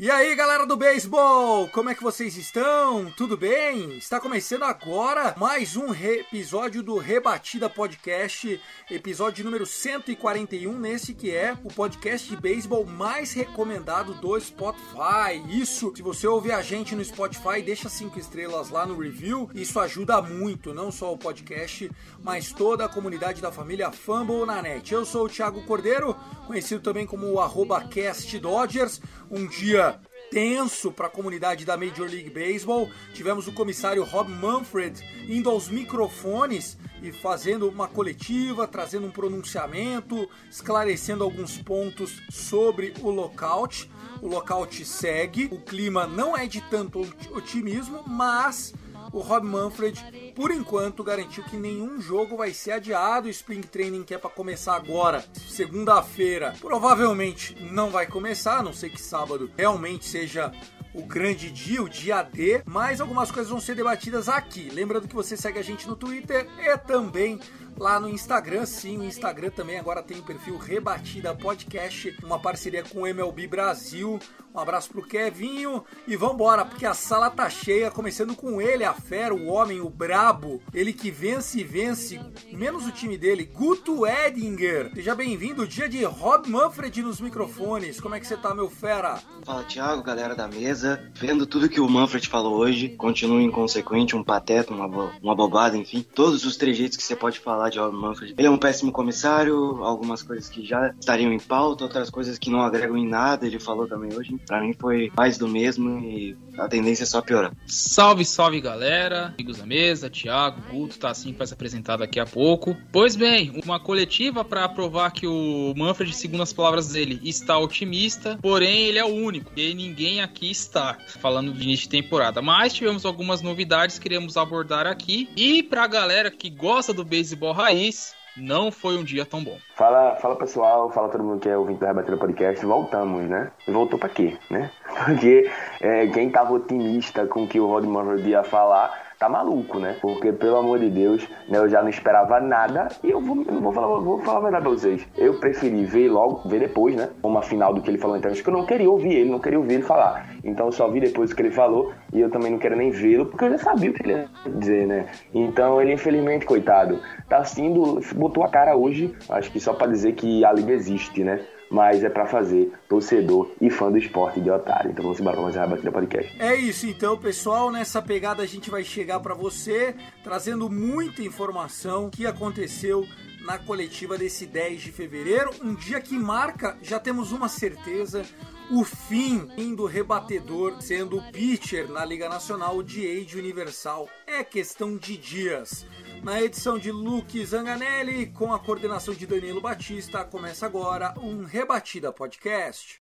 E aí, galera do beisebol, como é que vocês estão? Tudo bem? Está começando agora mais um episódio do Rebatida Podcast, episódio número 141, nesse que é o podcast de beisebol mais recomendado do Spotify. Isso, se você ouvir a gente no Spotify, deixa cinco estrelas lá no review, isso ajuda muito, não só o podcast, mas toda a comunidade da família Fumble na net. Eu sou o Thiago Cordeiro, conhecido também como o arroba Cast Dodgers, um dia tenso para a comunidade da Major League Baseball. Tivemos o comissário Rob Manfred indo aos microfones e fazendo uma coletiva, trazendo um pronunciamento, esclarecendo alguns pontos sobre o lockout. O lockout segue, o clima não é de tanto otimismo, mas o Rob Manfred, por enquanto, garantiu que nenhum jogo vai ser adiado. O Spring Training que é para começar agora, segunda-feira, provavelmente não vai começar, a não sei que sábado realmente seja o grande dia, o dia D, mas algumas coisas vão ser debatidas aqui. Lembrando que você segue a gente no Twitter e também lá no Instagram. Sim, o Instagram também agora tem o perfil Rebatida Podcast, uma parceria com o MLB Brasil. Um abraço pro Kevinho e vambora, porque a sala tá cheia, começando com ele, a fera, o homem, o brabo, ele que vence e vence, menos o time dele, Guto Edinger. Seja bem-vindo, dia de Rob Manfred nos microfones. Como é que você tá, meu fera? Fala Thiago, galera da mesa. Vendo tudo que o Manfred falou hoje, continua inconsequente, um pateta, uma, bo- uma bobada, enfim. Todos os trejeitos que você pode falar de Rob Manfred. Ele é um péssimo comissário, algumas coisas que já estariam em pauta, outras coisas que não agregam em nada, ele falou também hoje. Pra mim foi mais do mesmo e a tendência é só piorar. Salve, salve galera, amigos da mesa, Thiago, Guto, tá assim que vai se apresentar daqui a pouco. Pois bem, uma coletiva para provar que o Manfred, segundo as palavras dele, está otimista, porém ele é o único, e ninguém aqui está, falando de início de temporada. Mas tivemos algumas novidades que queremos abordar aqui, e pra galera que gosta do beisebol raiz, não foi um dia tão bom. Fala, fala pessoal, fala todo mundo que é ouvinte do Rebatida Podcast. Voltamos, né? Voltou pra quê, né? Porque é, quem tava otimista com o que o Rod Manfred ia falar, tá maluco, né? Porque, pelo amor de Deus, né, eu já não esperava nada e eu vou, eu vou, falar, vou falar a verdade pra vocês. Eu preferi ver logo, ver depois, né? Uma final do que ele falou então, acho que eu não queria ouvir ele, não queria ouvir ele falar. Então eu só vi depois o que ele falou e eu também não quero nem vê-lo, porque eu já sabia o que ele ia dizer, né? Então ele, infelizmente, coitado, tá sendo, botou a cara hoje, acho que só pra dizer que a liga existe, né? Mas é pra fazer torcedor e fã do esporte de otário. Então vamos embora pra mais uma Rebatida Podcast. É isso então, pessoal. Nessa pegada a gente vai chegar para você trazendo muita informação que aconteceu na coletiva desse 10 de fevereiro, um dia que marca, já temos uma certeza, o fim do rebatedor sendo pitcher na Liga Nacional de Age Universal. É questão de dias. Na edição de Luke Zanganelli, com a coordenação de Danilo Batista, começa agora um Rebatida Podcast.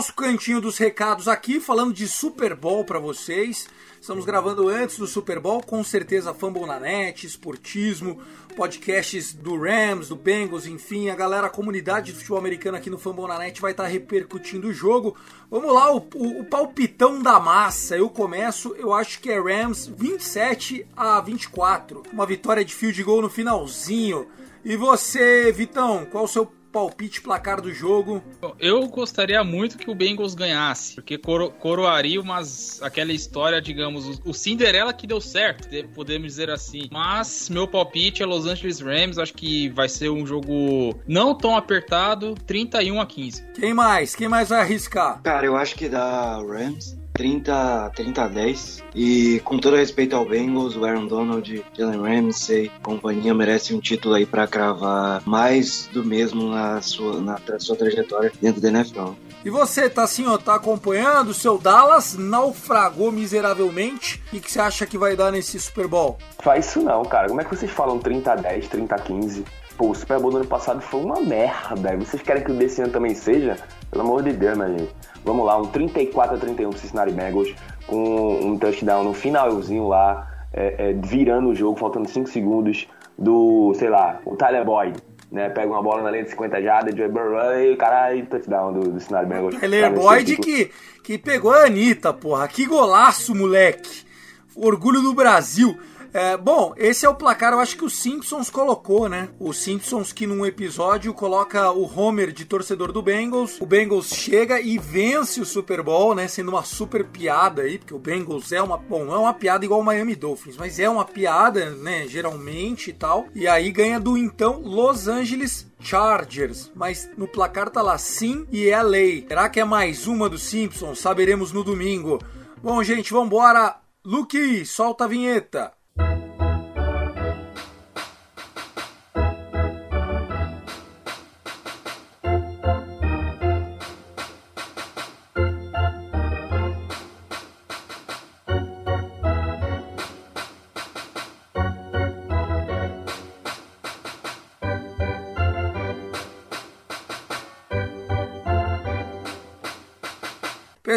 Nosso cantinho dos recados aqui, falando de Super Bowl para vocês. Estamos gravando antes do Super Bowl, com certeza Fumble na net, esportismo, podcasts do Rams, do Bengals, enfim, a galera, a comunidade do futebol americano aqui no Fumble na net vai estar repercutindo o jogo. Vamos lá, o, o, o palpitão da massa. Eu começo, eu acho que é Rams 27 a 24. Uma vitória de field goal no finalzinho. E você, Vitão, qual o seu palpite placar do jogo. Eu gostaria muito que o Bengals ganhasse, porque coro coroaria umas, aquela história, digamos, o, o Cinderela que deu certo, de- podemos dizer assim. Mas meu palpite é Los Angeles Rams, acho que vai ser um jogo não tão apertado, 31 a 15. Quem mais? Quem mais vai arriscar? Cara, eu acho que dá Rams 30, 30 a 10. E com todo respeito ao Bengals, o Aaron Donald, Jalen Ramsey, companhia merece um título aí para cravar mais do mesmo na sua, na sua trajetória dentro da NFL. E você, tá assim, ó, tá acompanhando? O seu Dallas naufragou miseravelmente. O que você acha que vai dar nesse Super Bowl? Faz isso não, cara. Como é que vocês falam 30 a 10, 30 a 15? Pô, o Super Bowl do ano passado foi uma merda. Vocês querem que o desse ano também seja? Pelo amor de Deus, minha gente. Vamos lá, um 34 a 31 pro Cincinnati Bengals, com um touchdown no finalzinho lá, é, é, virando o jogo, faltando 5 segundos, do, sei lá, o Tyler Boyd né? Pega uma bola na linha de 50 jardas, Joey Burrow e caralho, touchdown do, do Cincinnati Bengals. Tyler Boyd que, que pegou a Anitta, porra. Que golaço, moleque. Orgulho do Brasil. É, bom, esse é o placar, eu acho que o Simpsons colocou, né? O Simpsons que num episódio coloca o Homer de torcedor do Bengals. O Bengals chega e vence o Super Bowl, né? Sendo uma super piada aí, porque o Bengals é uma. Bom, não é uma piada igual o Miami Dolphins, mas é uma piada, né? Geralmente e tal. E aí ganha do então Los Angeles Chargers, mas no placar tá lá sim e é lei. Será que é mais uma do Simpsons? Saberemos no domingo. Bom, gente, vambora. Luke, solta a vinheta.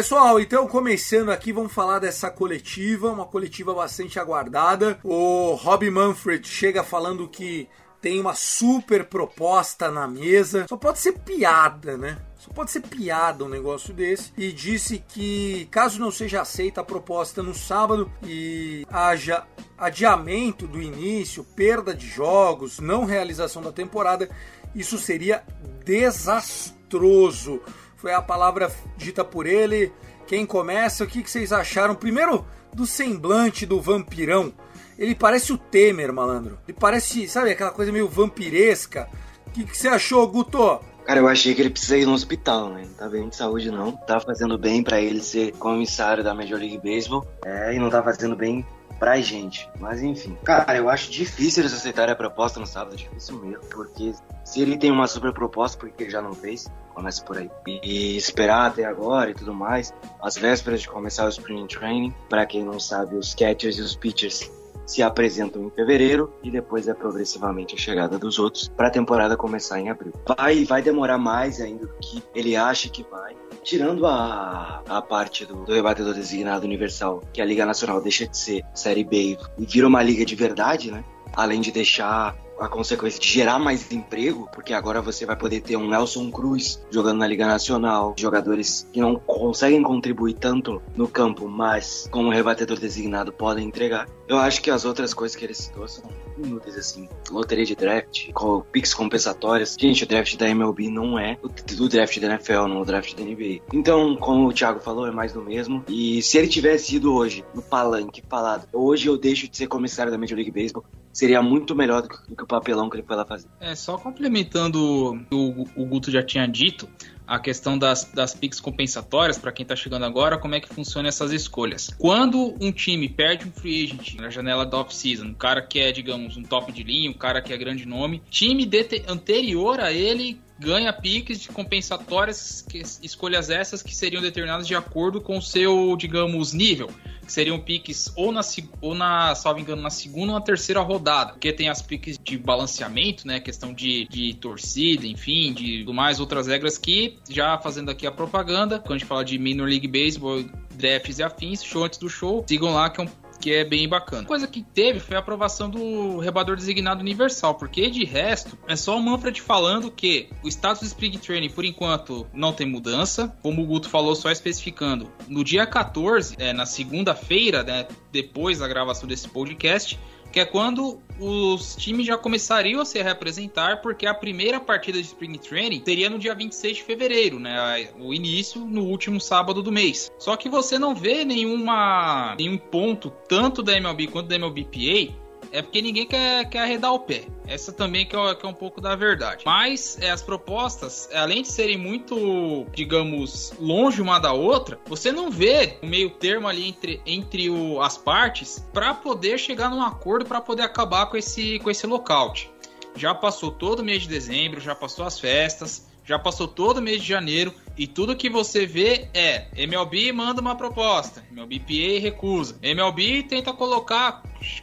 Pessoal, então começando aqui, vamos falar dessa coletiva, uma coletiva bastante aguardada. O Rob Manfred chega falando que tem uma super proposta na mesa. Só pode ser piada, né? Só pode ser piada um negócio desse. E disse que, caso não seja aceita a proposta no sábado e haja adiamento do início, perda de jogos, não realização da temporada, isso seria desastroso foi a palavra dita por ele. Quem começa, o que, vocês acharam? Primeiro, do semblante do vampirão. Ele parece o Temer, malandro. Ele parece, sabe, aquela coisa meio vampiresca. O que, que você achou, Guto? Cara, eu achei que ele precisa ir no hospital, né? Não tá bem de saúde, não. Tá fazendo bem para ele ser comissário da Major League Baseball. É, e não tá fazendo bem pra gente. Mas enfim. Cara, eu acho difícil eles aceitarem a proposta no sábado, difícil mesmo. Porque se ele tem uma super proposta, por que ele já não fez? Começa por aí. E esperar até agora e tudo mais. As vésperas de começar o Spring Training. Para quem não sabe, os catchers e os pitchers se apresentam em fevereiro e depois é progressivamente a chegada dos outros para a temporada começar em abril. Vai, vai demorar mais ainda do que ele acha que vai. Tirando a, a parte do, do rebatedor designado universal, que a Liga Nacional deixa de ser Série B e vira uma liga de verdade, né? Além de deixar a consequência de gerar mais emprego, porque agora você vai poder ter um Nelson Cruz jogando na Liga Nacional, jogadores que não conseguem contribuir tanto no campo, mas como rebatedor designado podem entregar. Eu acho que as outras coisas que ele citou são inúteis, assim. Loteria de draft, picks compensatórias. Gente, o draft da MLB não é o draft da NFL, não o draft da NBA. Então, como o Thiago falou, é mais do mesmo. E se ele tivesse ido hoje no palanque falado, hoje eu deixo de ser comissário da Major League Baseball, seria muito melhor do do que o papelão que ele foi lá fazer. É, só complementando o que o, Guto já tinha dito, a questão das, das picks compensatórias, para quem está chegando agora, como é que funciona essas escolhas. Quando um time perde um free agent na janela da off-season, um cara que é, digamos, um top de linha, um cara que é grande nome, time anterior a ele ganha piques de compensatórias, que, escolhas essas que seriam determinadas de acordo com o seu, digamos, nível. Que seriam piques ou na, ou na, salvo engano, na segunda ou na terceira rodada. Porque tem as piques de balanceamento, né? Questão de, de torcida, enfim, de mais outras regras que, já fazendo aqui a propaganda, quando a gente fala de Minor League Baseball, drafts e afins, show antes do show, sigam lá que é um que é bem bacana. Coisa que teve foi a aprovação do rebador designado universal, porque de resto é só o Manfred falando que o status do Spring Training por enquanto não tem mudança, como o Guto falou, só especificando. No dia 14, é, na segunda-feira, né, depois da gravação desse podcast, que é quando os times já começariam a se representar, porque a primeira partida de Spring Training seria no dia 26 de fevereiro, né? O início no último sábado do mês. Só que você não vê nenhuma, nenhum ponto, tanto da MLB quanto da MLBPA, é porque ninguém quer, quer arredar o pé. Essa também que é, que é um pouco da verdade. Mas é, as propostas, além de serem muito, digamos, longe uma da outra, você não vê o meio termo ali entre, entre o, as partes para poder chegar num acordo para poder acabar com esse, com esse lockout. Já passou todo o mês de dezembro, já passou as festas, já passou todo o mês de janeiro e tudo que você vê é MLB manda uma proposta, MLBPA recusa, MLB tenta colocar,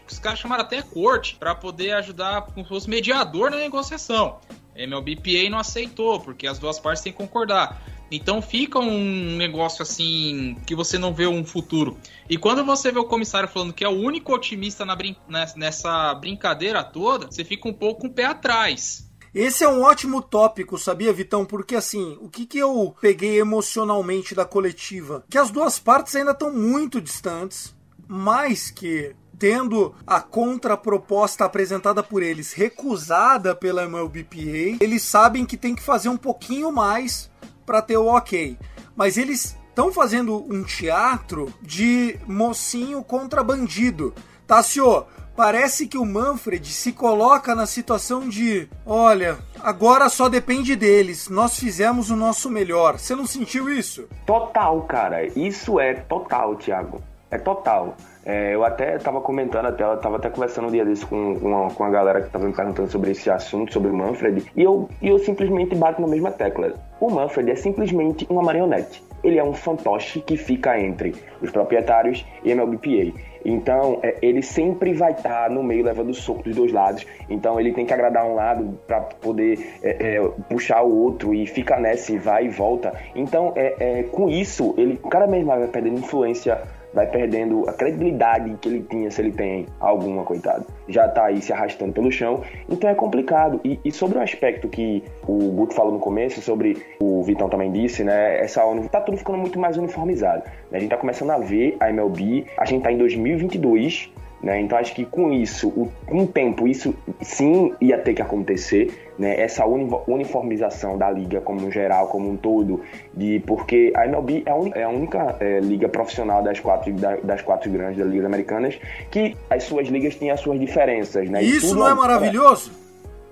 os caras chamaram até corte para poder ajudar como se fosse mediador na negociação. MLBPA não aceitou porque as duas partes têm que concordar. Então fica um negócio assim que você não vê um futuro. E quando você vê o comissário falando que é o único otimista brin nessa brincadeira toda, você fica um pouco com o pé atrás. Esse é um ótimo tópico, sabia, Vitão? Porque assim, o que, que eu peguei emocionalmente da coletiva? Que as duas partes ainda estão muito distantes, mas que tendo a contraproposta apresentada por eles recusada pela MLBPA, eles sabem que tem que fazer um pouquinho mais para ter o ok. Mas eles estão fazendo um teatro de mocinho contra bandido. Tassio, parece que o Manfred se coloca na situação de: olha, agora só depende deles, nós fizemos o nosso melhor. Você não sentiu isso? Total, cara. Isso é total, Thiago. É total. É, eu até estava comentando, até, estava até conversando um dia desse com, com, a, com a galera que estava me perguntando sobre esse assunto, sobre o Manfred, e eu, e eu simplesmente bato na mesma tecla. O Manfred é simplesmente uma marionete. Ele é um fantoche que fica entre os proprietários e a MLBPA. Então, é, ele sempre vai estar tá no meio levando soco dos dois lados. Então, ele tem que agradar um lado para poder é, é, puxar o outro e fica nessa e vai e volta. Então, é, é, com isso, ele cada vez mais vai perdendo influência vai perdendo a credibilidade que ele tinha, se ele tem alguma, coitado. Já tá aí se arrastando pelo chão, então é complicado. E, e sobre o aspecto que o Guto falou no começo, sobre o Vitão também disse, né? Essa ONU tá tudo ficando muito mais uniformizado. Né? A gente tá começando a ver a MLB, a gente tá em 2022 né? Então acho que com isso, o, com o tempo, isso sim ia ter que acontecer, né? essa uniformização da liga como no geral, como um todo, de, porque a MLB é a, un, é a única é, liga profissional das quatro, das quatro grandes das ligas americanas que as suas ligas têm as suas diferenças. Né? Isso não é maravilhoso?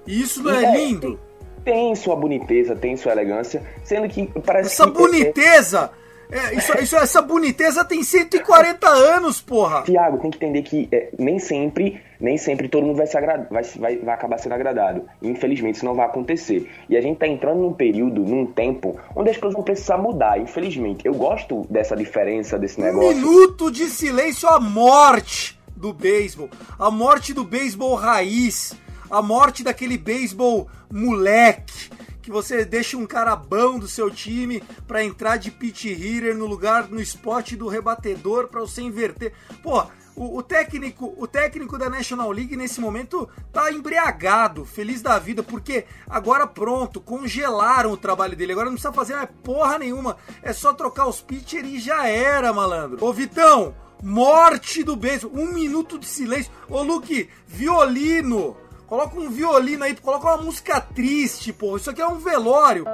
Isso não é, é lindo? Tem, tem, sua boniteza, tem sua elegância, sendo que parece Essa que, boniteza! É, isso, isso, essa boniteza tem 140 anos, porra! Tiago, tem que entender que é, nem sempre, nem sempre todo mundo vai, se vai, vai, vai acabar sendo agradado. Infelizmente, isso não vai acontecer. E a gente tá entrando num período, num tempo, onde as coisas vão precisar mudar. Infelizmente, eu gosto dessa diferença, desse negócio. Um minuto de silêncio à morte do beisebol. A morte do beisebol raiz. A morte daquele beisebol moleque que você deixa um cara bom do seu time para entrar de pitch hitter no lugar no spot do rebatedor para você inverter. Pô, o, o, técnico, o técnico da National League nesse momento tá embriagado, feliz da vida, porque agora pronto, congelaram o trabalho dele. Agora não precisa fazer mais porra nenhuma, é só trocar os pitchers e já era, malandro. Ô Vitão, morte do beijo, um minuto de silêncio. Ô Luke, violino. Coloca um violino aí, coloca uma música triste, pô. Isso aqui é um velório.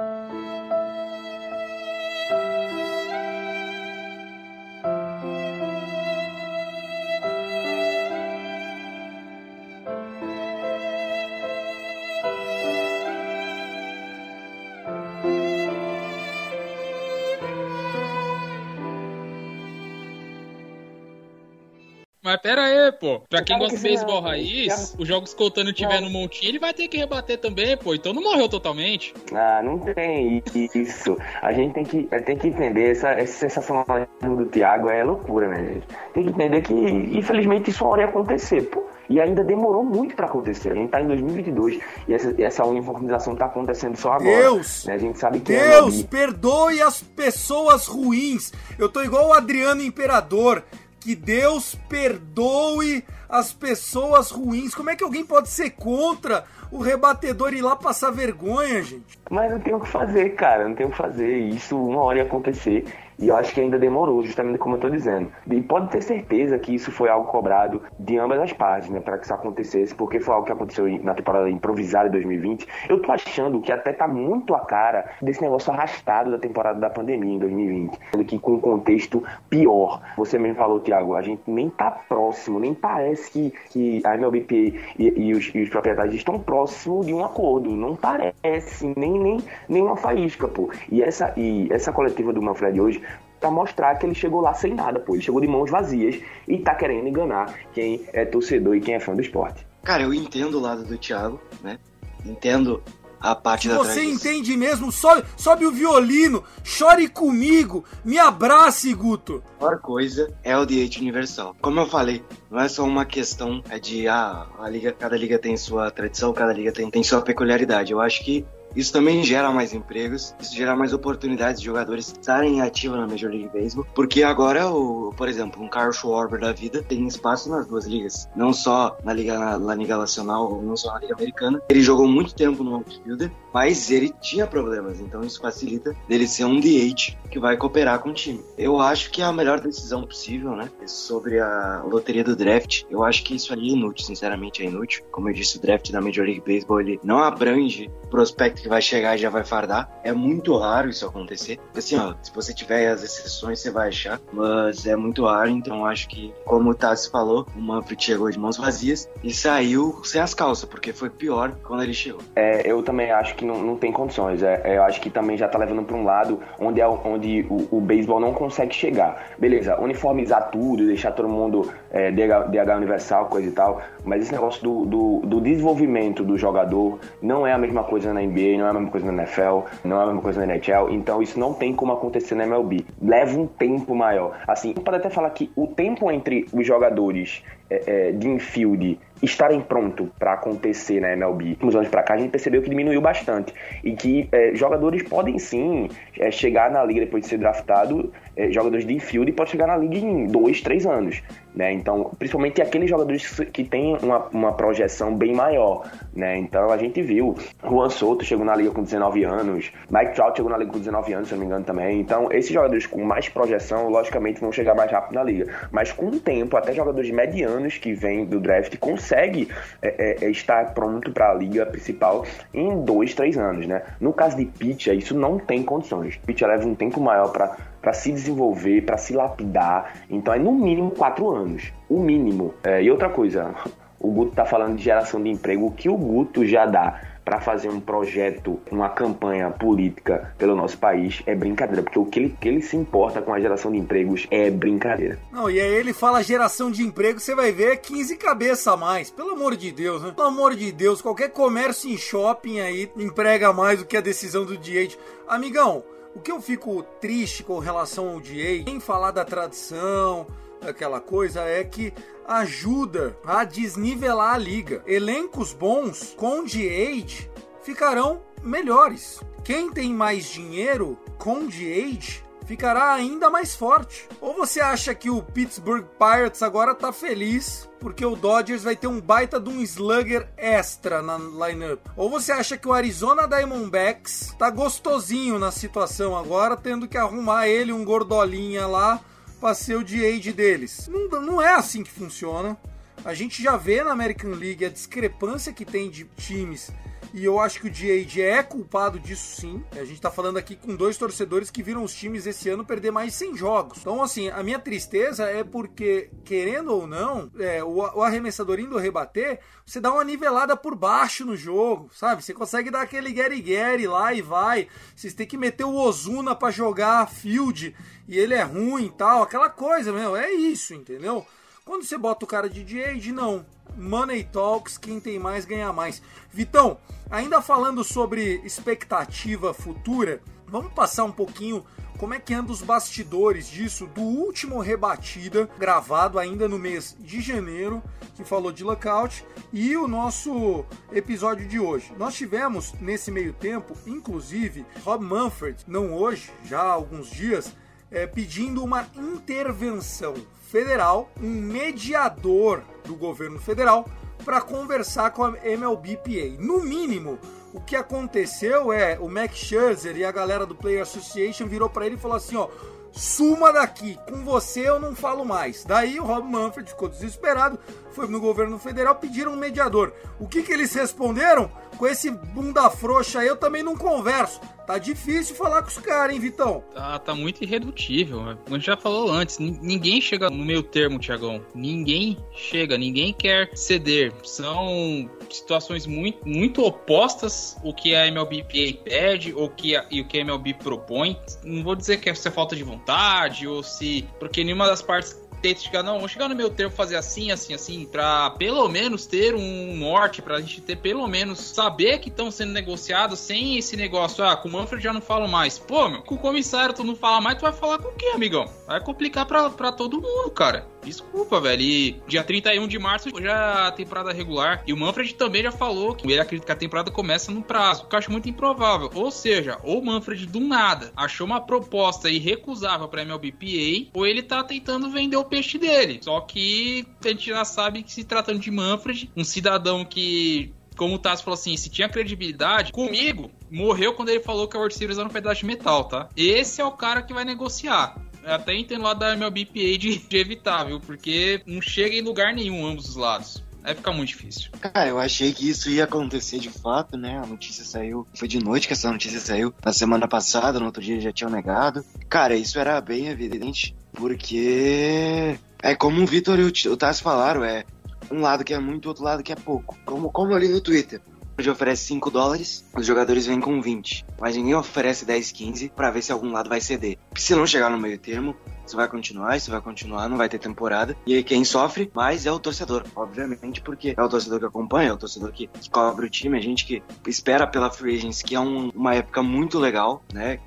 Mas pera aí, pô. Pra quem gosta de beisebol raiz, os jogos escoltando tiver no montinho, ele vai ter que rebater também, pô. Então não morreu totalmente. Ah, não tem isso. A gente tem que, tem que entender essa, essa sensação do Thiago é loucura, né, gente? Tem que entender que, infelizmente, isso hora ia acontecer, pô. E ainda demorou muito para acontecer. A gente tá em 2022 e essa, essa uniformização tá acontecendo só agora. Deus! Né? A gente sabe que Deus, é perdoe as pessoas ruins. Eu tô igual o Adriano Imperador. Que Deus perdoe as pessoas ruins. Como é que alguém pode ser contra o rebatedor ir lá passar vergonha, gente? Mas não tem o que fazer, cara. Não tem o que fazer. Isso uma hora ia acontecer. E eu acho que ainda demorou, justamente como eu tô dizendo. E pode ter certeza que isso foi algo cobrado de ambas as partes, né, para que isso acontecesse, porque foi algo que aconteceu na temporada improvisada de 2020. Eu tô achando que até tá muito a cara desse negócio arrastado da temporada da pandemia em 2020, sendo que com um contexto pior. Você mesmo falou, Thiago, a gente nem tá próximo, nem parece que, que a MLBPA e, e, os, e os proprietários estão próximos de um acordo. Não parece, nem, nem, nem uma faísca, pô. E essa, e essa coletiva do Manfred hoje para mostrar que ele chegou lá sem nada, pô. Ele chegou de mãos vazias e tá querendo enganar quem é torcedor e quem é fã do esporte. Cara, eu entendo o lado do Thiago, né? Entendo a parte da Você entende mesmo? Sobe, sobe o violino, chore comigo, me abrace, Guto. A pior coisa é o DH universal. Como eu falei, não é só uma questão é de ah, a liga, cada liga tem sua tradição, cada liga tem, tem sua peculiaridade. Eu acho que isso também gera mais empregos, isso gera mais oportunidades de jogadores estarem ativos na Major League Baseball, porque agora, o, por exemplo, um Carl Schwarber da vida tem espaço nas duas ligas, não só na Liga, na, na Liga Nacional, não só na Liga Americana. Ele jogou muito tempo no outfielder, mas ele tinha problemas, então isso facilita dele ser um DH que vai cooperar com o time. Eu acho que é a melhor decisão possível, né? Sobre a loteria do draft, eu acho que isso ali é inútil, sinceramente é inútil. Como eu disse, o draft da Major League Baseball ele não abrange o prospecto que vai chegar e já vai fardar. É muito raro isso acontecer. Assim, ó, se você tiver as exceções, você vai achar, mas é muito raro, então acho que, como o Tassi falou, o Manfred chegou de mãos vazias e saiu sem as calças, porque foi pior quando ele chegou. É, eu também acho que não, não tem condições. É, é, eu acho que também já tá levando para um lado onde, é, onde o, o beisebol não consegue chegar. Beleza, uniformizar tudo, deixar todo mundo é, DH, DH universal, coisa e tal, mas esse negócio do, do, do desenvolvimento do jogador não é a mesma coisa na NBA, não é a mesma coisa na NFL, não é a mesma coisa na NHL, então isso não tem como acontecer na MLB. Leva um tempo maior. Assim, pode até falar que o tempo entre os jogadores é, é, de infield estarem pronto para acontecer na MLB. Uns anos para cá a gente percebeu que diminuiu bastante e que é, jogadores podem sim é, chegar na liga depois de ser draftado, é, jogadores de infield pode chegar na liga em dois, três anos. Né? Então, principalmente aqueles jogadores que têm uma, uma projeção bem maior, né? Então, a gente viu, Juan Soto chegou na liga com 19 anos, Mike Trout chegou na liga com 19 anos, se não me engano também. Então, esses jogadores com mais projeção, logicamente, vão chegar mais rápido na liga. Mas com o tempo, até jogadores medianos que vêm do draft consegue é, é, estar pronto para a liga principal em dois, três anos, né? No caso de pitcher, isso não tem condições. Pitcher leva um tempo maior para para se desenvolver, para se lapidar. Então é no mínimo quatro anos. O mínimo. É, e outra coisa, o Guto tá falando de geração de emprego. O que o Guto já dá para fazer um projeto, uma campanha política pelo nosso país é brincadeira, porque o que ele, que ele se importa com a geração de empregos é brincadeira. Não, e aí ele fala geração de emprego, você vai ver 15 cabeça a mais. Pelo amor de Deus, né? Pelo amor de Deus, qualquer comércio em shopping aí emprega mais do que a decisão do DH. Amigão, o que eu fico triste com relação ao DA, em falar da tradição, aquela coisa, é que ajuda a desnivelar a liga. Elencos bons com DH ficarão melhores. Quem tem mais dinheiro com DH ficará ainda mais forte. Ou você acha que o Pittsburgh Pirates agora tá feliz porque o Dodgers vai ter um baita de um slugger extra na lineup? Ou você acha que o Arizona Diamondbacks tá gostosinho na situação agora, tendo que arrumar ele um gordolinha lá para ser o DH deles? Não, não é assim que funciona. A gente já vê na American League a discrepância que tem de times e eu acho que o DH é culpado disso sim. A gente tá falando aqui com dois torcedores que viram os times esse ano perder mais de 100 jogos. Então, assim, a minha tristeza é porque, querendo ou não, é, o, o arremessador indo rebater, você dá uma nivelada por baixo no jogo, sabe? Você consegue dar aquele Gary lá e vai. Vocês têm que meter o Ozuna para jogar field e ele é ruim e tal. Aquela coisa, meu, é isso, entendeu? Quando você bota o cara de DH, não. Money Talks, quem tem mais ganha mais. Vitão, ainda falando sobre expectativa futura, vamos passar um pouquinho como é que anda os bastidores disso do último rebatida, gravado ainda no mês de janeiro, que falou de lockout, e o nosso episódio de hoje. Nós tivemos nesse meio tempo, inclusive, Rob Manfred, não hoje, já há alguns dias, é, pedindo uma intervenção federal, um mediador do governo federal, para conversar com a MLBPA. No mínimo, o que aconteceu é o Max Scherzer e a galera do Player Association virou para ele e falou assim, ó, suma daqui, com você eu não falo mais. Daí o Rob Manfred ficou desesperado, foi no governo federal, pediram um mediador. O que, que eles responderam? Com esse bunda frouxa aí eu também não converso. Tá difícil falar com os caras, hein, Vitão? Tá, tá muito irredutível. A gente já falou antes, ninguém chega no meio termo, Tiagão. Ninguém chega, ninguém quer ceder. São situações muito, muito opostas o que a MLBPA pede ou que a, e o que a MLB propõe. Não vou dizer que é falta de vontade ou se. Porque nenhuma das partes tenta chegar, não, vamos chegar no meu termo, fazer assim, assim, assim, pra pelo menos ter um norte, pra gente ter pelo menos saber que estão sendo negociados sem esse negócio, ah, com o Manfred já não falo mais. Pô, meu, com o comissário tu não fala mais, tu vai falar com quem, amigão? Vai complicar pra, pra todo mundo, cara. Desculpa, velho. E dia 31 de março já a temporada regular. E o Manfred também já falou que ele acredita que a temporada começa no prazo. O que eu acho muito improvável. Ou seja, ou o Manfred do nada achou uma proposta irrecusável pra MLBPA, ou ele tá tentando vender o peixe dele. Só que a gente já sabe que se tratando de Manfred, um cidadão que como o Tassi falou assim, se tinha credibilidade, comigo, morreu quando ele falou que a World Series era um pedaço de metal, tá? Esse é o cara que vai negociar até entendo lá da MLBPA de, de evitar, viu? Porque não chega em lugar nenhum ambos os lados. Aí fica muito difícil. Cara, eu achei que isso ia acontecer de fato, né? A notícia saiu. Foi de noite que essa notícia saiu. Na semana passada, no outro dia já tinham negado. Cara, isso era bem evidente. Porque. É como o Vitor e o Tassi falaram, é um lado que é muito, outro lado que é pouco. Como, como ali no Twitter hoje oferece 5 dólares, os jogadores vêm com 20. Mas ninguém oferece 10, 15 para ver se algum lado vai ceder. se não chegar no meio termo, isso vai continuar, isso vai continuar, não vai ter temporada. E aí quem sofre mais é o torcedor, obviamente, porque é o torcedor que acompanha, é o torcedor que, que cobre o time, a gente que espera pela Free Agents, que é um, uma época muito legal, né?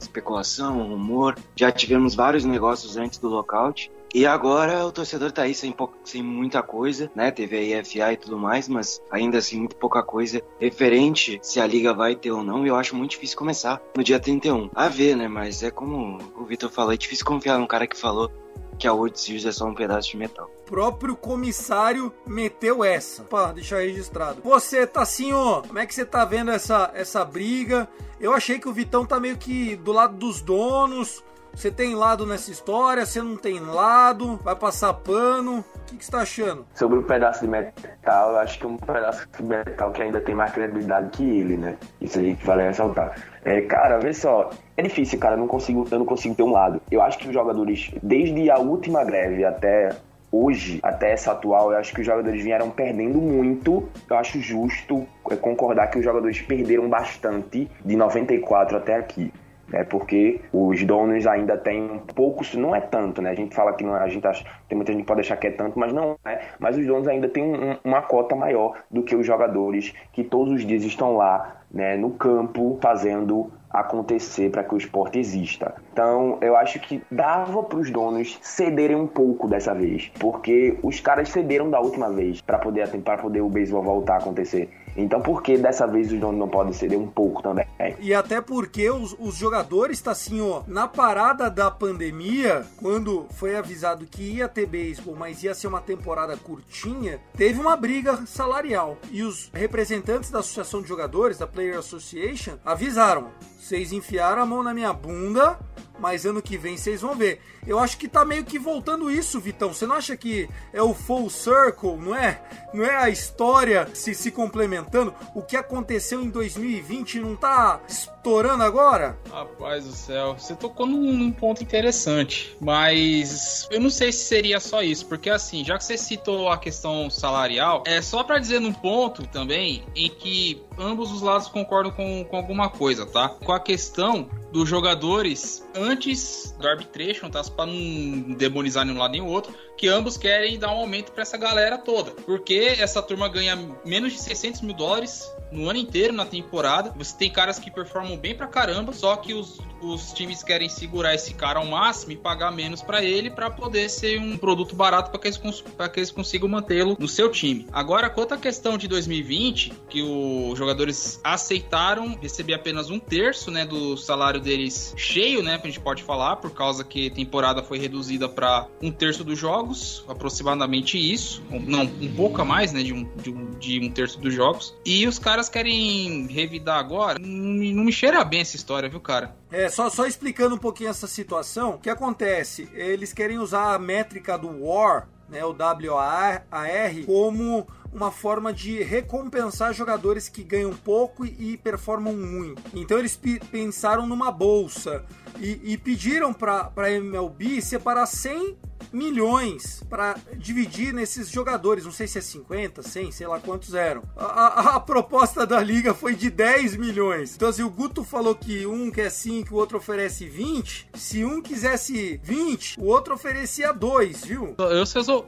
Especulação, rumor. Já tivemos vários negócios antes do lockout. E agora o torcedor tá aí sem, sem muita coisa, né? Teve a IFA e tudo mais, mas ainda assim muito pouca coisa referente se a liga vai ter ou não. E eu acho muito difícil começar no dia 31. A ver, né? Mas é como o Vitor falou, é difícil confiar num cara que falou que a World Series é só um pedaço de metal. O próprio comissário meteu essa, para deixar registrado. Você, Tassinho, como é que você tá vendo essa, essa briga? Eu achei que o Vitão tá meio que do lado dos donos, você tem lado nessa história? Você não tem lado? Vai passar pano? O que, você tá achando? Sobre o pedaço de metal, eu acho que é um pedaço de metal que ainda tem mais credibilidade que ele, né? Isso a gente vale ressaltar. É, cara, vê só, é difícil, cara, eu não consigo, eu não consigo ter um lado. Eu acho que os jogadores, desde a última greve até hoje, até essa atual, eu acho que os jogadores vieram perdendo muito. Eu acho justo é, concordar que os jogadores perderam bastante de 94 até aqui né? Porque os donos ainda têm um pouco, não é tanto, né? A gente fala que não, a gente acha, tem muita gente que pode achar que é tanto, mas não é. Mas os donos ainda têm um, uma cota maior do que os jogadores que todos os dias estão lá, né, no campo fazendo acontecer para que o esporte exista. Então, eu acho que dava para os donos cederem um pouco dessa vez, porque os caras cederam da última vez para poder para poder o beisebol voltar a acontecer. Então por que dessa vez os donos não podem ceder um pouco também? E até porque os, os jogadores tá assim, ó, na parada da pandemia, quando foi avisado que ia ter beisebol, mas ia ser uma temporada curtinha, teve uma briga salarial. E os representantes da Associação de Jogadores, da Player Association, avisaram: vocês enfiaram a mão na minha bunda, mas ano que vem vocês vão ver. Eu acho que tá meio que voltando isso, Vitão. Você não acha que é o full circle, não é? Não é a história se, se complementando? O que aconteceu em 2020 não tá estourando agora? Rapaz do céu, você tocou num, num ponto interessante, mas eu não sei se seria só isso, porque assim, já que você citou a questão salarial, é só para dizer num ponto também em que ambos os lados concordam com, com alguma coisa, tá? Com a questão dos jogadores antes do arbitration, tá? Para não demonizar nenhum lado nem o outro, que ambos querem dar um aumento para essa galera toda. Porque essa turma ganha menos de 600 mil dólares no ano inteiro na temporada. Você tem caras que performam bem pra caramba, só que os, os times querem segurar esse cara ao máximo e pagar menos para ele para poder ser um produto barato para que eles, que eles consigam mantê-lo no seu time. Agora, quanto à questão de 2020, que os jogadores aceitaram receber apenas um terço né, do salário deles cheio, né? A gente pode falar, por causa que a temporada foi reduzida para um terço dos jogos, aproximadamente isso. Não, um pouco a mais, né? De um, de um, de um terço dos jogos. E os caras querem revidar agora. Não me cheira bem essa história, viu, cara? É, só, só explicando um pouquinho essa situação, o que acontece? Eles querem usar a métrica do WAR, né, o WAR, como uma forma de recompensar jogadores que ganham pouco e performam muito. Então eles pensaram numa bolsa e, e pediram para a MLB separar 100 milhões para dividir nesses jogadores. Não sei se é 50, 100, sei lá quantos eram. A, a, a, proposta da liga foi de 10 milhões. Então, se o Guto falou que um quer 5, o outro oferece 20, se um quisesse 20, o outro oferecia 2, viu?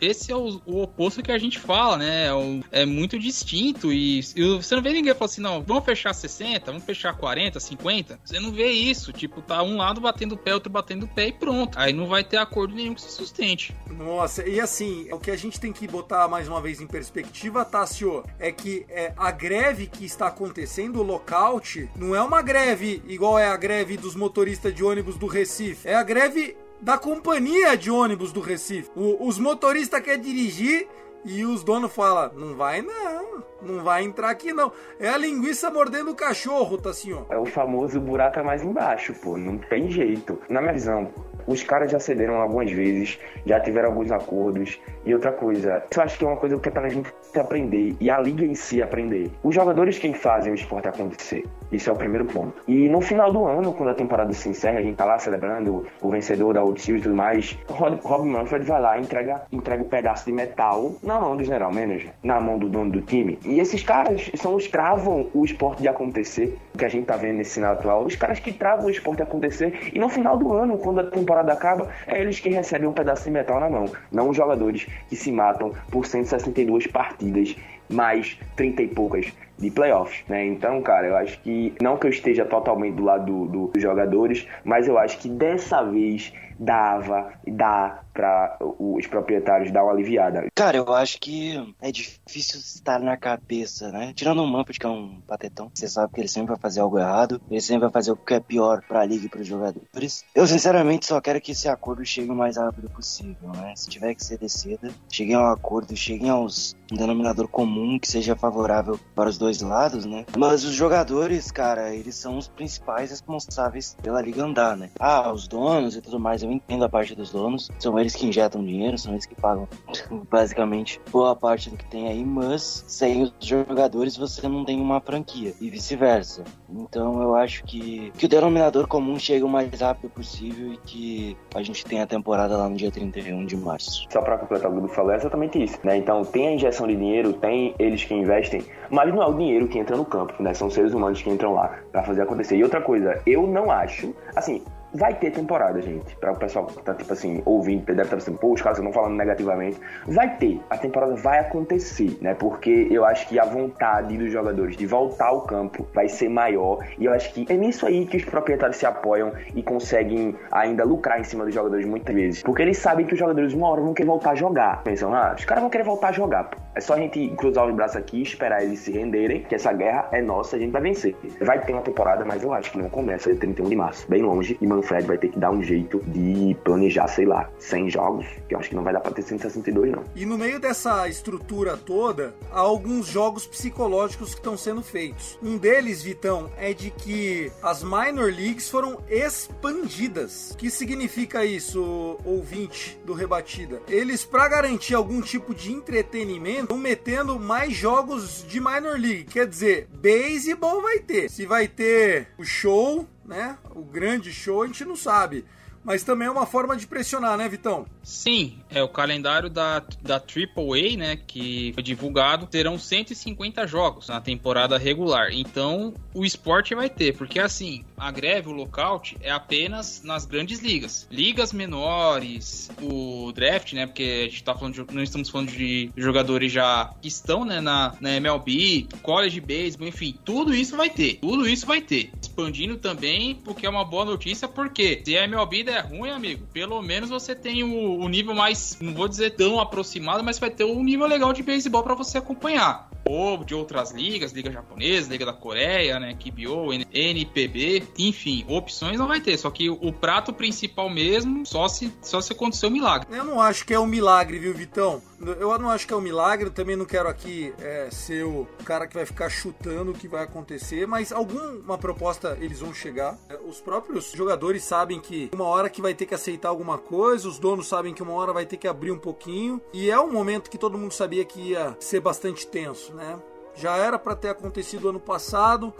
Esse é o, o oposto que a gente fala, né? É, é muito distinto e, e, você não vê ninguém falar assim, não, vamos fechar 60, vamos fechar 40, 50. Você não vê isso. Tipo, tá um lado batendo o pé, outro batendo o pé e pronto. Aí não vai ter acordo nenhum que se sustente. Nossa, e assim, o que a gente tem que botar mais uma vez em perspectiva, Tássio, é que é, a greve que está acontecendo, o lockout, não é uma greve igual é a greve dos motoristas de ônibus do Recife. É a greve da companhia de ônibus do Recife. O, os motoristas querem dirigir e os donos falam: não vai não, não vai entrar aqui não. É a linguiça mordendo o cachorro, tá ó. É o famoso buraco é mais embaixo, pô, não tem jeito. Na minha visão, os caras já cederam algumas vezes, já tiveram alguns acordos. E outra coisa, eu acho que é uma coisa que é pra gente aprender e a liga em si aprender. Os jogadores quem fazem o esporte acontecer. Isso é o primeiro ponto. E no final do ano, quando a temporada se encerra, a gente tá lá celebrando o vencedor da World Series e tudo mais, Rob, Rob Manfred vai lá entrega, entrega um pedaço de metal na mão do general manager, na mão do dono do time. E esses caras são os que travam o esporte de acontecer, que a gente tá vendo nesse sinal atual, os caras que travam o esporte de acontecer. E no final do ano, quando a temporada acaba, é eles que recebem um pedaço de metal na mão, não os jogadores que se matam por 162 partidas, mais 30 e poucas de playoffs, né? Então, cara, eu acho que não que eu esteja totalmente do lado do, do, dos jogadores, mas eu acho que dessa vez dava dá para os proprietários dar uma aliviada. Cara, eu acho que é difícil estar na cabeça, né? Tirando o Mampus, que é um patetão, você sabe que ele sempre vai fazer algo errado, ele sempre vai fazer o que é pior para a liga e para os jogadores. Eu, sinceramente, só quero que esse acordo chegue o mais rápido possível, né? Se tiver que ser descida, cheguem ao acordo, cheguem aos um denominador comum que seja favorável para os dois lados, né? Mas os jogadores, cara, eles são os principais responsáveis pela liga andar, né? Ah, os donos e tudo mais, eu entendo a parte dos donos, são eles que injetam dinheiro, são eles que pagam basicamente boa parte do que tem aí, mas sem os jogadores você não tem uma franquia e vice-versa. Então eu acho que, que o denominador comum chega o mais rápido possível e que a gente tenha a temporada lá no dia 31 de março. Só para completar o que o falou, é exatamente isso, né? Então tem a injeção de dinheiro, tem eles que investem, mas não é o dinheiro que entra no campo, né? São seres humanos que entram lá para fazer acontecer. E outra coisa, eu não acho, assim, vai ter temporada, gente. Para o pessoal que tá, tipo assim, ouvindo, deve estar pensando, pô, os caras estão falando negativamente. Vai ter. A temporada vai acontecer, né? Porque eu acho que a vontade dos jogadores de voltar ao campo vai ser maior. E eu acho que é nisso aí que os proprietários se apoiam e conseguem ainda lucrar em cima dos jogadores muitas vezes. Porque eles sabem que os jogadores uma hora vão querer voltar a jogar. Pensam, ah, os caras vão querer voltar a jogar. É só a gente cruzar os braços aqui esperar eles se renderem, que essa guerra é nossa, a gente vai vencer. Vai ter uma temporada, mas eu acho que não começa dia 31 de março. Bem longe. E Manfred vai ter que dar um jeito de planejar, sei lá, 100 jogos, que eu acho que não vai dar pra ter 162, não. E no meio dessa estrutura toda, há alguns jogos psicológicos que estão sendo feitos. Um deles, Vitão, é de que as minor leagues foram expandidas. O que significa isso, ouvinte do Rebatida? Eles, para garantir algum tipo de entretenimento, estão metendo mais jogos de minor league. Quer dizer, beisebol vai ter. Se vai ter o show, né? O grande show a gente não sabe. Mas também é uma forma de pressionar, né, Vitão? Sim, é o calendário da, da AAA, né, que foi divulgado, terão 150 jogos na temporada regular. Então, o esporte vai ter, porque assim, a greve, o lockout, é apenas nas grandes ligas. Ligas menores, o draft, né, porque a gente tá falando de, não estamos falando de jogadores já que estão, né, na, na MLB, college baseball, enfim, tudo isso vai ter. Tudo isso vai ter. Expandindo também, porque é uma boa notícia, porque se a MLB der é ruim, amigo, pelo menos você tem o, o nível mais, não vou dizer tão aproximado, mas vai ter um nível legal de beisebol para você acompanhar. ou de outras ligas, Liga Japonesa, Liga da Coreia, né, KBO, NPB, enfim, opções não vai ter, só que o prato principal mesmo, só se, só se acontecer um milagre. Eu não acho que é um milagre, viu, Vitão? Eu não acho que é um milagre, também não quero aqui é, ser o cara que vai ficar chutando o que vai acontecer, mas alguma proposta eles vão chegar. É, os próprios jogadores sabem que uma hora que vai ter que aceitar alguma coisa, os donos sabem que uma hora vai ter que abrir um pouquinho, e é um momento que todo mundo sabia que ia ser bastante tenso, né? Já era para ter acontecido ano passado,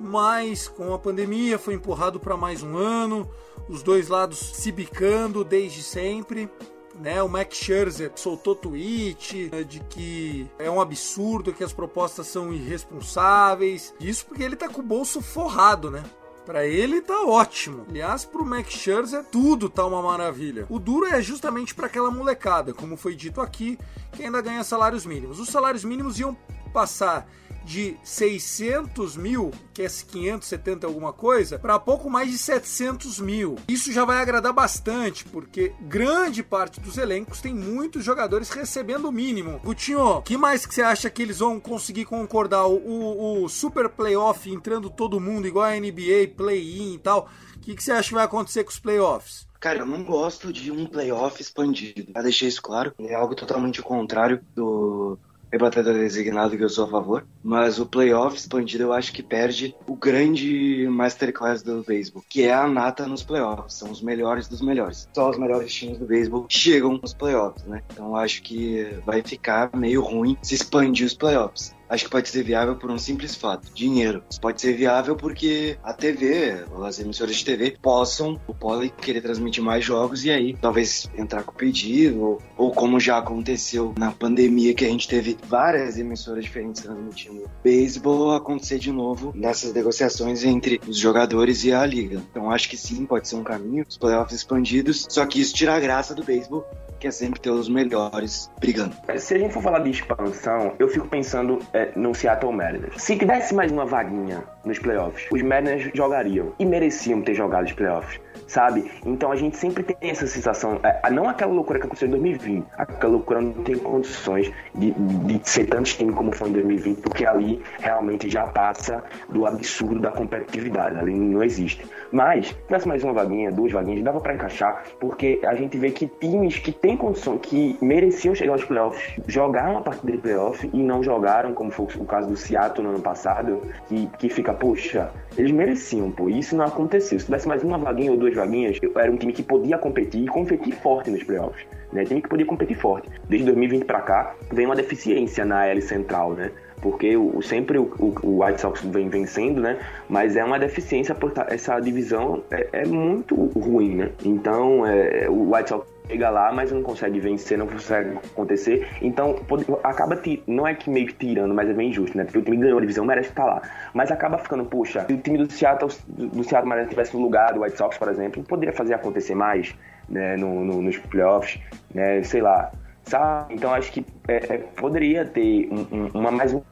mas com a pandemia foi empurrado para mais um ano, os dois lados se bicando desde sempre né? O Max Scherzer soltou tweet né, de que é um absurdo, que as propostas são irresponsáveis. Isso porque ele tá com o bolso forrado, né? Para ele tá ótimo. Aliás, pro Max Scherzer tudo tá uma maravilha. O duro é justamente para aquela molecada, como foi dito aqui, que ainda ganha salários mínimos. Os salários mínimos iam passar de 600 mil, que é 570 alguma coisa, para pouco mais de 700 mil. Isso já vai agradar bastante, porque grande parte dos elencos tem muitos jogadores recebendo o mínimo. Gutinho, que mais que você acha que eles vão conseguir concordar? O, o, o Super Playoff entrando todo mundo, igual a NBA, Play-In e tal. O que, que você acha que vai acontecer com os playoffs? Cara, eu não gosto de um playoff expandido. Já deixei isso claro. É algo totalmente contrário do, rebatedor designado que eu sou a favor, mas o playoff expandido eu acho que perde o grande masterclass do beisebol, que é a nata nos playoffs, são os melhores dos melhores. Só os melhores times do beisebol chegam nos playoffs, né? Então eu acho que vai ficar meio ruim se expandir os playoffs acho que pode ser viável por um simples fato: dinheiro. Pode ser viável porque a TV, as emissoras de TV, possam, podem querer transmitir mais jogos e aí talvez entrar com pedido, ou, ou como já aconteceu na pandemia, que a gente teve várias emissoras diferentes transmitindo beisebol, acontecer de novo nessas negociações entre os jogadores e a liga. Então acho que sim, pode ser um caminho, os playoffs expandidos, só que isso tira a graça do beisebol, que é sempre ter os melhores brigando. Se a gente for falar de expansão, eu fico pensando é, no Seattle Mariners. Se tivesse mais uma vaguinha nos playoffs, os Mariners jogariam e mereciam ter jogado os playoffs sabe? Então a gente sempre tem essa sensação, é, não aquela loucura que aconteceu em 2020, aquela loucura não tem condições de, de ser tantos times como foi em 2020, porque ali realmente já passa do absurdo da competitividade, ali não existe. Mas, se tivesse mais uma vaguinha, duas vaguinhas, dava para encaixar, porque a gente vê que times que têm condição, que mereciam chegar aos playoffs, jogaram a partida de playoff e não jogaram, como foi o caso do Seattle no ano passado, que, que fica, poxa, eles mereciam, pô, isso não aconteceu. Se tivesse mais uma vaguinha ou duas vaguinhas, era um time que podia competir e competir forte nos playoffs. Né? Time que podia competir forte. Desde 2020 para cá, vem uma deficiência na L central, né? Porque o, sempre o, o, White Sox vem vencendo, né? Mas é uma deficiência, porque essa divisão é, é muito ruim, né? Então, é, o White Sox chega lá, mas não consegue vencer, não consegue acontecer. Então, pode, acaba, não é que meio que tirando, mas é bem injusto, né? Porque o time ganhou a divisão, merece estar lá. Mas acaba ficando, puxa, se o time do Seattle, do Seattle Mariners tivesse no lugar do White Sox, por exemplo, poderia fazer acontecer mais, né? No, no, nos playoffs, né? Sei lá. Sabe? Então acho que é, é, poderia ter um, um, uma mais uma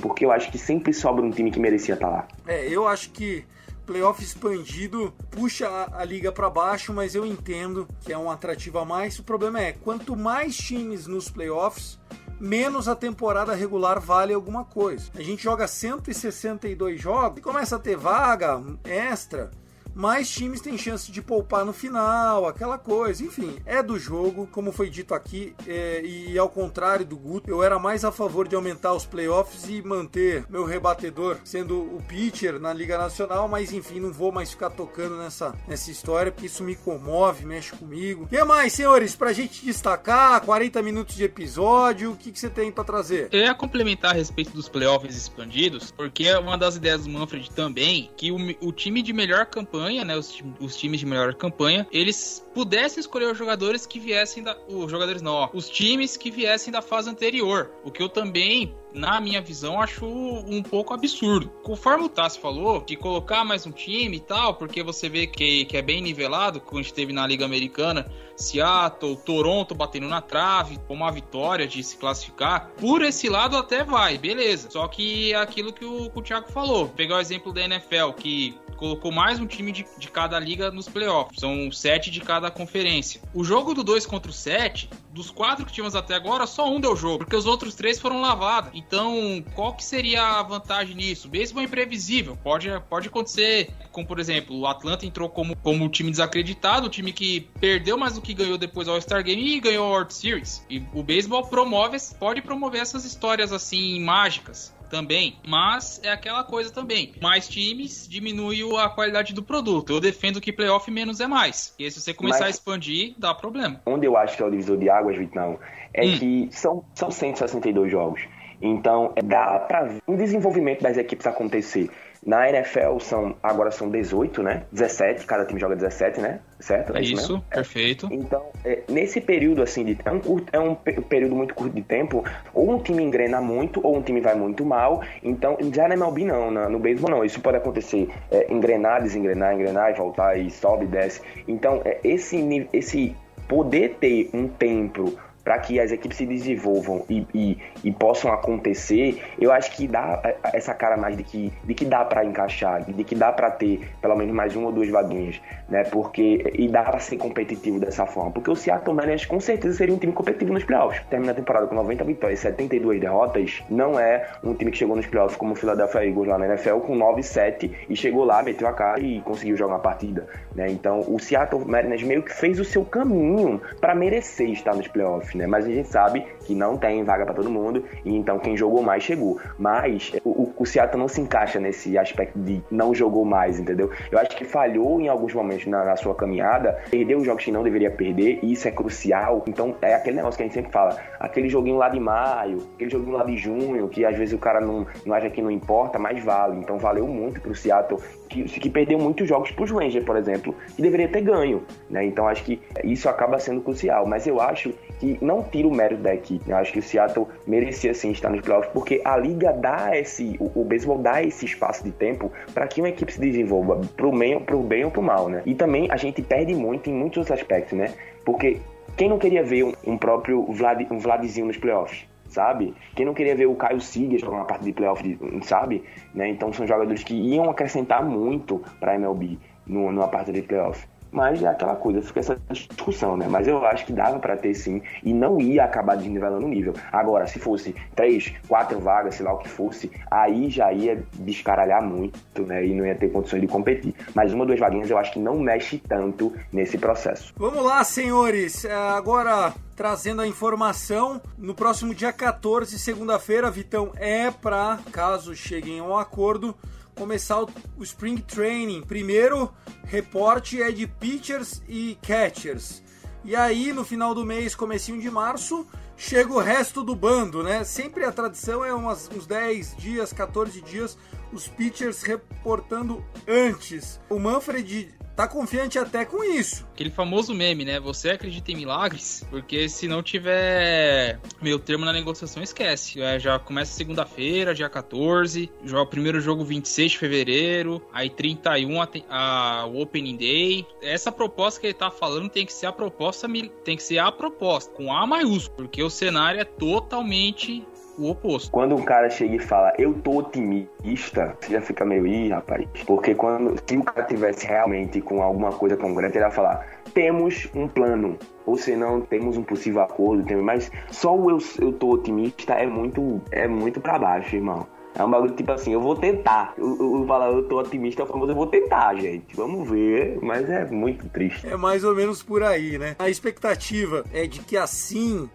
porque eu acho que sempre sobra um time que merecia estar lá. É, eu acho que playoff expandido puxa a, a liga para baixo, mas eu entendo que é um atrativo a mais. O problema é, quanto mais times nos playoffs, menos a temporada regular vale alguma coisa. A gente joga 162 jogos e começa a ter vaga extra mais times têm chance de poupar no final, aquela coisa. Enfim, é do jogo, como foi dito aqui, é, e ao contrário do Guto, eu era mais a favor de aumentar os playoffs e manter meu rebatedor sendo o pitcher na Liga Nacional, mas enfim, não vou mais ficar tocando nessa, nessa história, porque isso me comove, mexe comigo. O que mais, senhores, pra gente destacar? 40 minutos de episódio, o que, que você tem para trazer? Eu ia complementar a respeito dos playoffs expandidos, porque é uma das ideias do Manfred também, que o, o time de melhor campanha campanha, né, os, os, times de melhor campanha, eles pudessem escolher os jogadores que viessem da. Os jogadores não, ó, os times que viessem da fase anterior. O que eu também na minha visão, acho um pouco absurdo. Conforme o Tassi falou, de colocar mais um time e tal, porque você vê que, que é bem nivelado, como a gente teve na Liga Americana, Seattle, Toronto batendo na trave, com uma vitória de se classificar. Por esse lado até vai, beleza. Só que é aquilo que o, que o Thiago falou. Pegar o exemplo da NFL, que colocou mais um time de, de cada liga nos playoffs. São sete de cada conferência. O jogo do 2 contra o 7, dos quatro que tínhamos até agora, só um deu jogo, porque os outros três foram lavados. Então, qual que seria a vantagem nisso? Beisebol é imprevisível. Pode, pode acontecer, como por exemplo, o Atlanta entrou como, como time desacreditado, o time que perdeu mais do que ganhou depois ao All-Star Game e ganhou a World Series. E o beisebol promove, pode promover essas histórias assim mágicas também, mas é aquela coisa também. Mais times diminui a qualidade do produto. Eu defendo que playoff menos é mais. E se você começar mas, a expandir, dá problema. Onde eu acho que é o divisor de águas, Vitão, é hum. que são, são 162 jogos. Então, dá para o desenvolvimento das equipes acontecer. Na NFL são agora são 18, né? 17, cada time joga 17, né? Certo? É isso, isso perfeito. Então, é, nesse período assim de é um, curto, é um período muito curto de tempo, ou um time engrena muito, ou um time vai muito mal. Então, já na MLB não, na, no beisebol não. Isso pode acontecer é, engrenar, desengrenar, engrenar e voltar e sobe, desce. Então, é, esse esse poder ter um tempo para que as equipes se desenvolvam e, e, e, possam acontecer, eu acho que dá essa cara mais de que, de que dá para encaixar, de que dá para ter pelo menos mais uma ou duas vaguinhas, né? Porque e dá para ser competitivo dessa forma, porque o Seattle Mariners com certeza seria um time competitivo nos playoffs. Termina a temporada com 90 vitórias, 72 derrotas, não é um time que chegou nos playoffs como o Philadelphia Eagles lá na NFL com 9-7 e chegou lá, meteu a cara e conseguiu jogar uma partida, né? Então, o Seattle Mariners meio que fez o seu caminho para merecer estar nos playoffs né? Mas a gente sabe que não tem vaga para todo mundo e então quem jogou mais chegou. Mas o, o Seattle não se encaixa nesse aspecto de não jogou mais, entendeu? Eu acho que falhou em alguns momentos na, na sua caminhada, perdeu os jogos que não deveria perder e isso é crucial. Então é aquele negócio que a gente sempre fala, aquele joguinho lá de maio, aquele joguinho lá de junho, que às vezes o cara não, não acha que não importa, mas vale. Então valeu muito pro Seattle que, que perdeu muitos jogos para os Rangers, por exemplo, e deveria ter ganho, né? Então acho que isso acaba sendo crucial. Mas eu acho que não tira o mérito da equipe. Eu acho que o Seattle merecia sim estar nos playoffs, porque a liga dá esse, o, o beisebol dá esse espaço de tempo para que uma equipe se desenvolva pro bem, pro bem ou pro mal, né? E também a gente perde muito em muitos aspectos, né? Porque quem não queria ver um, um próprio Vlad, um Vladzinho nos playoffs? sabe? Quem não queria ver o Caio Siga jogar uma parte de playoff, sabe? Né? Então são jogadores que iam acrescentar muito para a MLB numa parte de playoff. Mas é aquela coisa, fica essa discussão, né? Mas eu acho que dava para ter sim e não ia acabar desnivelando o nível. Agora, se fosse três, quatro vagas, sei lá o que fosse, aí já ia descaralhar muito, né? E não ia ter condições de competir. Mas uma, duas vaguinhas eu acho que não mexe tanto nesse processo. Vamos lá, senhores. É, agora trazendo a informação. No próximo dia 14, segunda-feira, Vitão, é para, caso cheguem a um acordo, começar o, Spring Training. Primeiro reporte é de pitchers e catchers. E aí, no final do mês, comecinho de março, chega o resto do bando, né? Sempre a tradição é umas, uns 10 dias, 14 dias, os pitchers reportando antes. O Manfred tá confiante até com isso. Aquele famoso meme, né? Você acredita em milagres? Porque se não tiver meio termo na negociação, esquece. É, já começa segunda-feira, dia 14, joga o primeiro jogo 26 de fevereiro, aí 31 a, a, o Opening Day. Essa proposta que ele tá falando tem que ser a proposta, tem que ser a proposta, com A maiúsculo, porque o cenário é totalmente o oposto. Quando um cara chega e fala, eu tô otimista, você já fica meio, ih, rapaz. Porque quando, se o cara tivesse realmente com alguma coisa concreta, ele ia falar, temos um plano. Ou se não, temos um possível acordo, temos, mas só o eu, eu tô otimista é muito, é muito pra baixo, irmão. É um bagulho tipo assim, eu vou tentar. Eu, eu, eu, eu tô otimista, eu vou tentar, gente. Vamos ver, mas é muito triste. É mais ou menos por aí, né? A expectativa é de que assim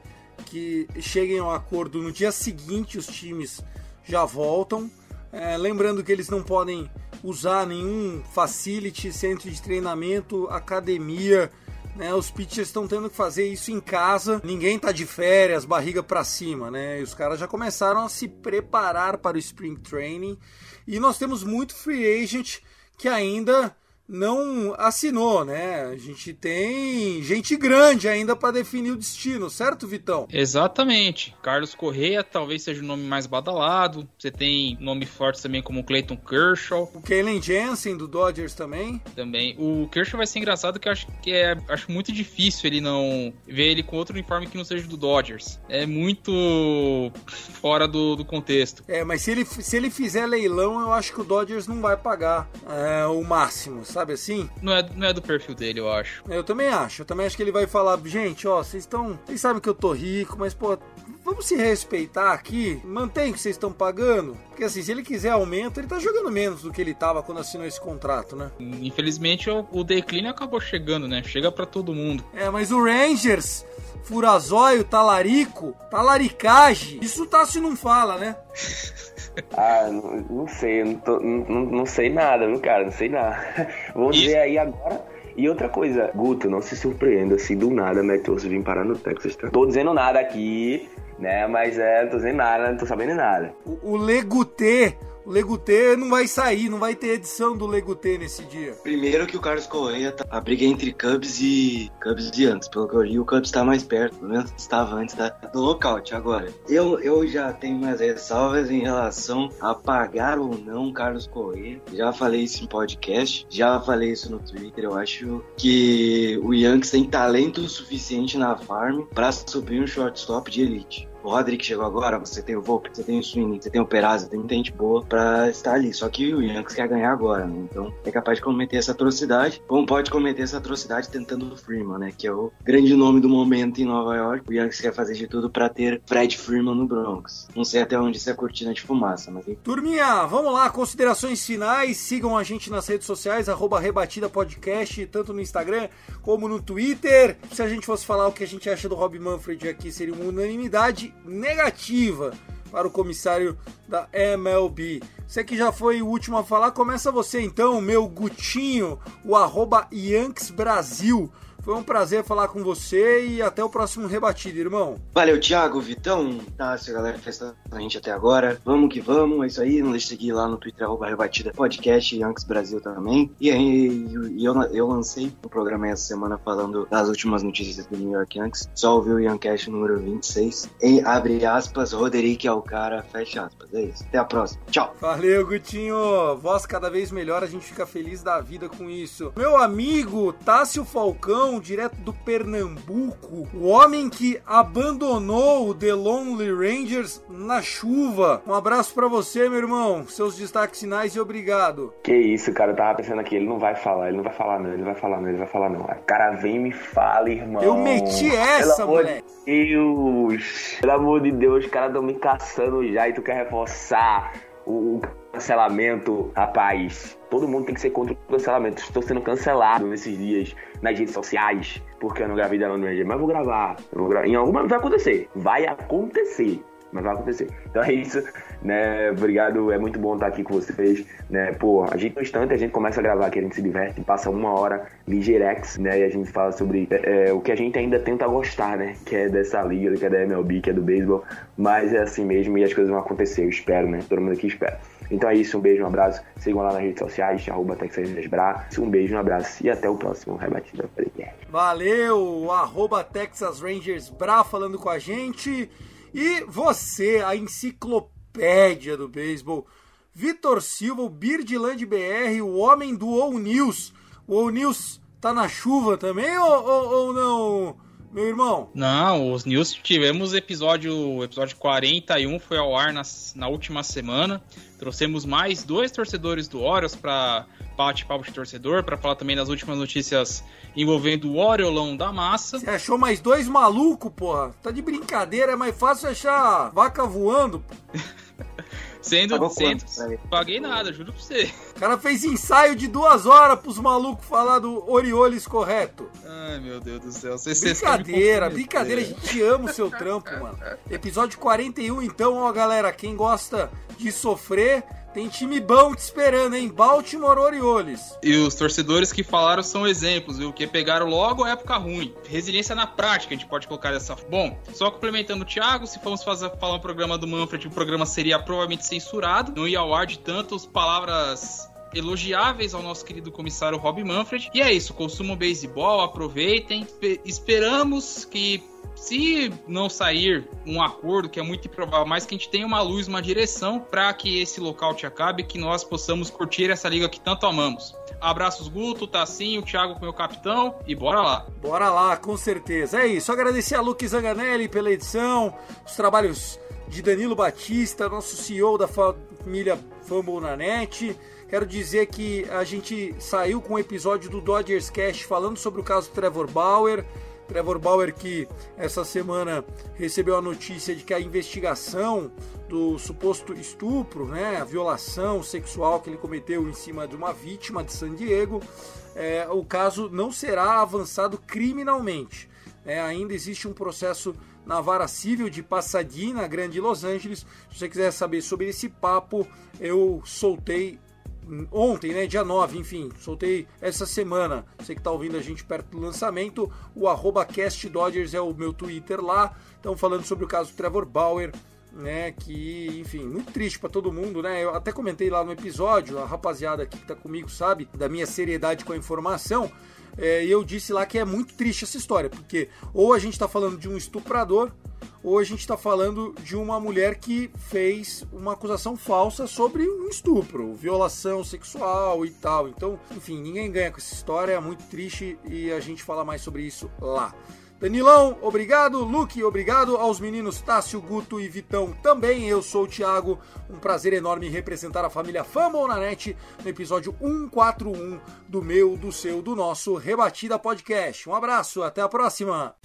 que cheguem a um acordo no dia seguinte, os times já voltam. É, lembrando que eles não podem usar nenhum facility, centro de treinamento, academia. Né? Os pitchers estão tendo que fazer isso em casa. Ninguém tá de férias, barriga para cima, né? E os caras já começaram a se preparar para o spring training. E nós temos muito free agent que ainda não assinou, né? A gente tem gente grande ainda para definir o destino, certo, Vitão? Exatamente. Carlos Correia talvez seja o nome mais badalado. Você tem nome fortes também como Clayton Kershaw. O Kalen Jensen do Dodgers também. Também. O Kershaw vai ser engraçado que eu acho que é acho muito difícil ele não ver ele com outro uniforme que não seja do Dodgers. É muito fora do, do contexto. É, mas se ele, se ele fizer leilão, eu acho que o Dodgers não vai pagar é, o máximo, sabe? assim? Não é, não é do perfil dele, eu acho. Eu também acho. Eu também acho que ele vai falar, gente, ó, vocês estão. Vocês sabem que eu tô rico, mas, pô, vamos se respeitar aqui. Mantém o que vocês estão pagando. Porque assim, se ele quiser aumento, ele tá jogando menos do que ele tava quando assinou esse contrato, né? Infelizmente o, o declínio acabou chegando, né? Chega para todo mundo. É, mas o Rangers. Furazóio, talarico, talaricage. Isso tá se não fala, né? Ah, não, não sei, não, tô, não, não, sei nada, meu cara, não sei nada. Vamos Isso. ver aí agora. E outra coisa, Guto, não se surpreenda se do nada Olson vir parar no Texas, tá? Tô dizendo nada aqui, né? Mas é, tô dizendo nada, não tô sabendo nada. O, o Legutê o Legutê não vai sair, não vai ter edição do Legutê nesse dia. Primeiro que o Carlos Correia, tá, a briga entre Cubs e Cubs de antes, pelo que eu li, o Cubs está mais perto, pelo menos estava antes da, do lockout. Agora, eu, eu já tenho minhas ressalvas em relação a pagar ou não Carlos Correia. Já falei isso em podcast, já falei isso no Twitter. Eu acho que o Yankees tem talento suficiente na farm para subir um shortstop de elite o Roderick chegou agora, você tem o Volpe, você tem o Sweeney, você tem o Perazzo, tem muita gente boa pra estar ali. Só que o Yankees quer ganhar agora, né? Então é capaz de cometer essa atrocidade. Como pode cometer essa atrocidade tentando o Freeman, né? Que é o grande nome do momento em Nova York. O Yankees quer fazer de tudo pra ter Fred Freeman no Bronx. Não sei até onde isso é cortina de fumaça, mas... Turminha, vamos lá, considerações finais. Sigam a gente nas redes sociais, arroba Rebatida Podcast, tanto no Instagram como no Twitter. Se a gente fosse falar o que a gente acha do Rob Manfred aqui, seria uma unanimidade negativa para o comissário da MLB. Você que já foi o último a falar, começa você então, meu Gutinho, o arroba Yanks Brasil. Foi um prazer falar com você e até o próximo rebatido, irmão. Valeu, Thiago, Vitão, Tássio, galera que fez a gente até agora. Vamos que vamos, é isso aí. Não deixe de seguir lá no Twitter, arroba Rebatida Podcast, Yankees Brasil também. E aí, eu, eu lancei o um programa essa semana falando das últimas notícias do New York Yankees. Só ouviu o Yankcast número 26. Em abre aspas, Roderick é o cara, fecha aspas. É isso. Até a próxima. Tchau. Valeu, Gutinho. Voz cada vez melhor, a gente fica feliz da vida com isso. Meu amigo Tássio Falcão direto do Pernambuco, o homem que abandonou o The Lonely Rangers na chuva. Um abraço para você, meu irmão. Seus destaques finais e obrigado. Que isso, cara, eu tava pensando aqui, ele não vai falar, ele não vai falar não, ele vai falar não, ele vai falar não. A cara vem e me fala, irmão. Eu meti essa, Pelo moleque. Deus. Pelo amor de Deus, os caras tão me caçando já e tu quer reforçar o cancelamento, rapaz. Todo mundo tem que ser contra o cancelamento. Estou sendo cancelado nesses dias nas redes sociais porque eu não gravei da Lone Ranger. Mas vou gravar. vou gravar. Em algum momento vai acontecer. Vai acontecer. Mas vai acontecer. Então é isso, né? Obrigado, é muito bom estar aqui com vocês, né? Pô, a gente no instante a gente começa a gravar aqui, a gente se diverte, passa uma hora ligeirex, né? E a gente fala sobre é, é, o que a gente ainda tenta gostar, né? Que é dessa liga, que é da MLB, que é do beisebol. Mas é assim mesmo e as coisas vão acontecer, eu espero, né? Todo mundo aqui espera. Então é isso, um beijo, um abraço. Sigam lá nas redes sociais, arroba TexasRangersBra. Um beijo, um abraço e até o próximo Rebatida Podcast. Valeu, arroba Texas Rangers Bra falando com a gente. E você, a enciclopédia do beisebol. Vitor Silva, o Birdland BR, o homem do All News. O All News tá na chuva também ou, ou, ou não? Meu irmão? Não, os news tivemos episódio, episódio 41 foi ao ar na, na última semana. Trouxemos mais dois torcedores do Orioles para bate-papo de torcedor, para falar também das últimas notícias envolvendo o Oriolão da massa. Você achou mais dois malucos, porra? Tá de brincadeira, é mais fácil achar vaca voando. Sendo, sendo paguei nada, juro pra você. O cara fez ensaio de duas horas pros malucos falar do Orioles correto. Ai, meu Deus do céu. Você, brincadeira, brincadeira. A gente ama o seu trampo, mano. Episódio 41, então, ó, galera. Quem gosta de sofrer tem time bom te esperando, hein? Baltimore Orioles. E os torcedores que falaram são exemplos, viu? Que pegaram logo a época ruim. Resiliência na prática, a gente pode colocar dessa. Bom, só complementando o Thiago, se formos fazer, falar um programa do Manfred, o programa seria provavelmente censurado. Não ia ao ar de tantas palavras elogiáveis ao nosso querido comissário Rob Manfred. E é isso, consumam beisebol, aproveitem. Esperamos que se não sair um acordo, que é muito improvável, mas que a gente tenha uma luz, uma direção para que esse lockout acabe, que nós possamos curtir essa liga que tanto amamos. Abraços, Guto, Tassinho, Thiago, meu capitão, e bora lá. Bora lá, com certeza. É isso. Agradecer a Luke Zanganelli pela edição, os trabalhos de Danilo Batista, nosso CEO da família Fumble na net. Quero dizer que a gente saiu com um episódio do Dodgers Cash falando sobre o caso Trevor Bauer. Trevor Bauer que essa semana recebeu a notícia de que a investigação do suposto estupro, né, a violação sexual que ele cometeu em cima de uma vítima de San Diego, é, o caso não será avançado criminalmente. É, ainda existe um processo na vara civil de Pasadena, Grande Los Angeles. Se você quiser saber sobre esse papo, eu soltei ontem, né, dia 9, enfim, soltei essa semana. Você que está ouvindo a gente perto do lançamento, o arroba CastDodgers é o meu Twitter lá. Estão falando sobre o caso Trevor Bauer, né, que, enfim, muito triste para todo mundo, né? Eu até comentei lá no episódio, a rapaziada aqui que tá comigo sabe da minha seriedade com a informação. É, e eu disse lá que é muito triste essa história, porque ou a gente está falando de um estuprador, ou a gente está falando de uma mulher que fez uma acusação falsa sobre um estupro, violação sexual e tal. Então, enfim, ninguém ganha com essa história, é muito triste e a gente fala mais sobre isso lá. Danilão, obrigado. Luke, obrigado. Aos meninos Tássio, Guto e Vitão também. Eu sou o Thiago. Um prazer enorme representar a família Fumble na net no episódio 141 do meu, do seu, do nosso Rebatida Podcast. Um abraço, até a próxima.